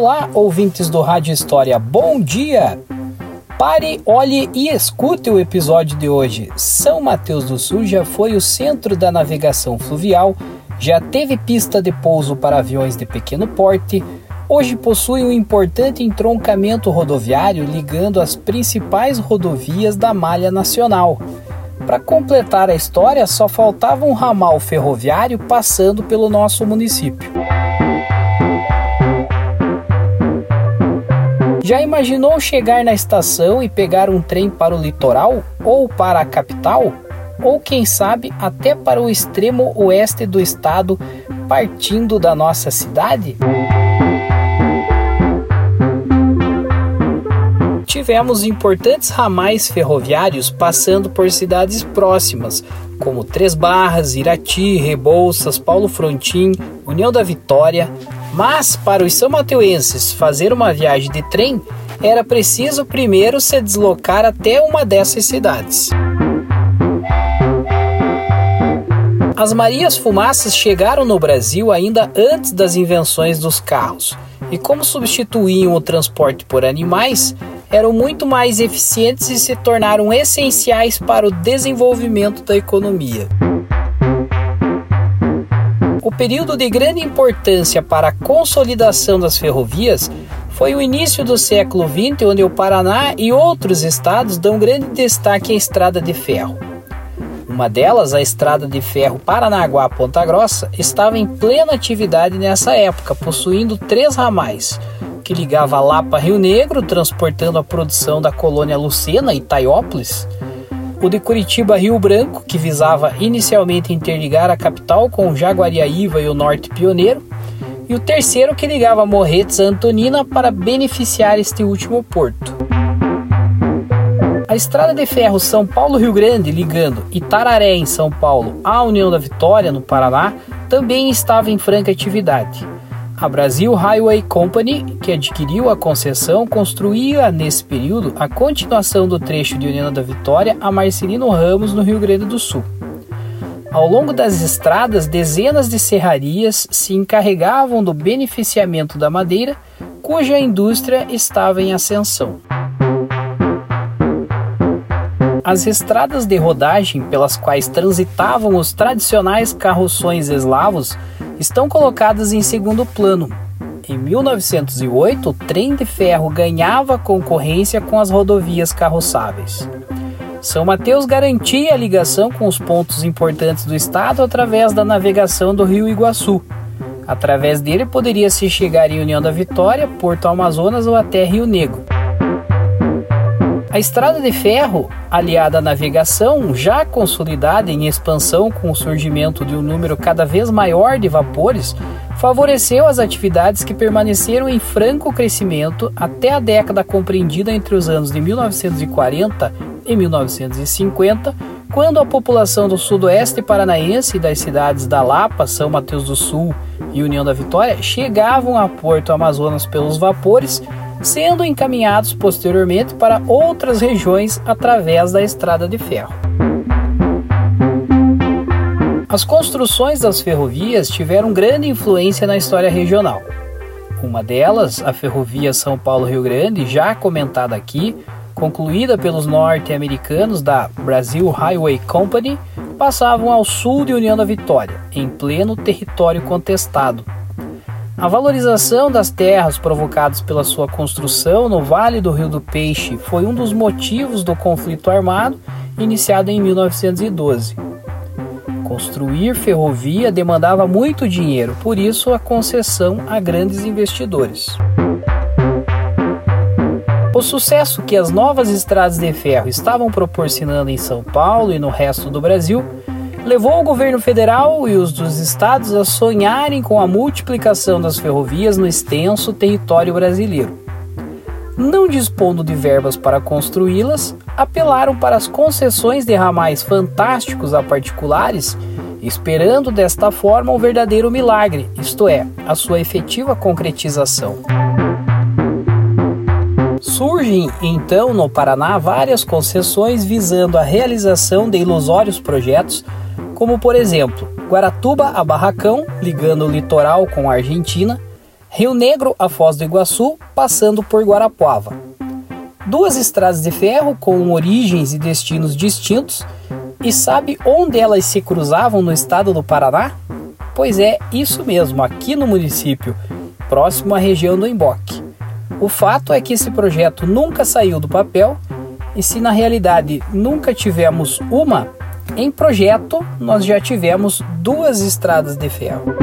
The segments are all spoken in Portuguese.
Olá, ouvintes do Rádio História, bom dia! Pare, olhe e escute o episódio de hoje. São Mateus do Sul já foi o centro da navegação fluvial, já teve pista de pouso para aviões de pequeno porte, hoje possui um importante entroncamento rodoviário ligando as principais rodovias da malha nacional. Para completar a história, só faltava um ramal ferroviário passando pelo nosso município. Já imaginou chegar na estação e pegar um trem para o litoral ou para a capital? Ou quem sabe até para o extremo oeste do estado, partindo da nossa cidade? Tivemos importantes ramais ferroviários passando por cidades próximas, como Três Barras, Irati, Rebouças, Paulo Frontin, União da Vitória, mas para os são mateuenses fazer uma viagem de trem, era preciso primeiro se deslocar até uma dessas cidades. As Marias Fumaças chegaram no Brasil ainda antes das invenções dos carros, e como substituíam o transporte por animais, eram muito mais eficientes e se tornaram essenciais para o desenvolvimento da economia. O período de grande importância para a consolidação das ferrovias foi o início do século XX, onde o Paraná e outros estados dão grande destaque à estrada de ferro. Uma delas, a estrada de ferro Paranaguá-Ponta Grossa, estava em plena atividade nessa época, possuindo três ramais, que ligava Lapa Rio Negro, transportando a produção da colônia Lucena e Taiópolis, o de Curitiba Rio Branco, que visava inicialmente interligar a capital com Jaguariaíva e o Norte Pioneiro, e o terceiro que ligava Morretes a Antonina para beneficiar este último porto. A estrada de ferro São Paulo-Rio Grande, ligando Itararé, em São Paulo, à União da Vitória, no Paraná, também estava em franca atividade. A Brasil Highway Company, que adquiriu a concessão, construía nesse período a continuação do trecho de União da Vitória a Marcelino Ramos, no Rio Grande do Sul. Ao longo das estradas, dezenas de serrarias se encarregavam do beneficiamento da madeira, cuja indústria estava em ascensão. As estradas de rodagem pelas quais transitavam os tradicionais carroções eslavos estão colocadas em segundo plano. Em 1908, o trem de ferro ganhava concorrência com as rodovias carroçáveis. São Mateus garantia a ligação com os pontos importantes do estado através da navegação do rio Iguaçu. Através dele poderia-se chegar em União da Vitória, Porto Amazonas ou até Rio Negro. A estrada de ferro, aliada à navegação, já consolidada em expansão com o surgimento de um número cada vez maior de vapores, favoreceu as atividades que permaneceram em franco crescimento até a década compreendida entre os anos de 1940 e 1950, quando a população do sudoeste paranaense e das cidades da Lapa, São Mateus do Sul e União da Vitória chegavam a Porto Amazonas pelos vapores sendo encaminhados posteriormente para outras regiões através da estrada de ferro. As construções das ferrovias tiveram grande influência na história regional. Uma delas, a ferrovia São Paulo-Rio Grande, já comentada aqui, concluída pelos norte-americanos da Brasil Highway Company, passavam ao sul de União da Vitória, em pleno território contestado, a valorização das terras provocadas pela sua construção no Vale do Rio do Peixe foi um dos motivos do conflito armado iniciado em 1912. Construir ferrovia demandava muito dinheiro, por isso a concessão a grandes investidores. O sucesso que as novas estradas de ferro estavam proporcionando em São Paulo e no resto do Brasil levou o governo federal e os dos estados a sonharem com a multiplicação das ferrovias no extenso território brasileiro. não dispondo de verbas para construí-las, apelaram para as concessões de ramais fantásticos a particulares, esperando desta forma um verdadeiro milagre, isto é, a sua efetiva concretização. Surgem então no Paraná várias concessões visando a realização de ilusórios projetos, como por exemplo Guaratuba a Barracão, ligando o litoral com a Argentina, Rio Negro a Foz do Iguaçu, passando por Guarapuava. Duas estradas de ferro com origens e destinos distintos, e sabe onde elas se cruzavam no estado do Paraná? Pois é, isso mesmo, aqui no município, próximo à região do Emboque. O fato é que esse projeto nunca saiu do papel e se na realidade nunca tivemos uma, em projeto nós já tivemos duas estradas de ferro.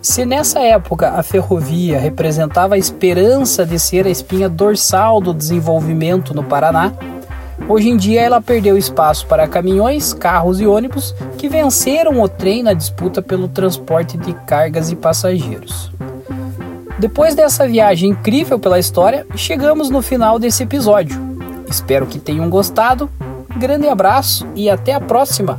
Se nessa época a ferrovia representava a esperança de ser a espinha dorsal do desenvolvimento no Paraná, hoje em dia ela perdeu espaço para caminhões, carros e ônibus que venceram o trem na disputa pelo transporte de cargas e passageiros. Depois dessa viagem incrível pela história, chegamos no final desse episódio. Espero que tenham gostado. Grande abraço e até a próxima!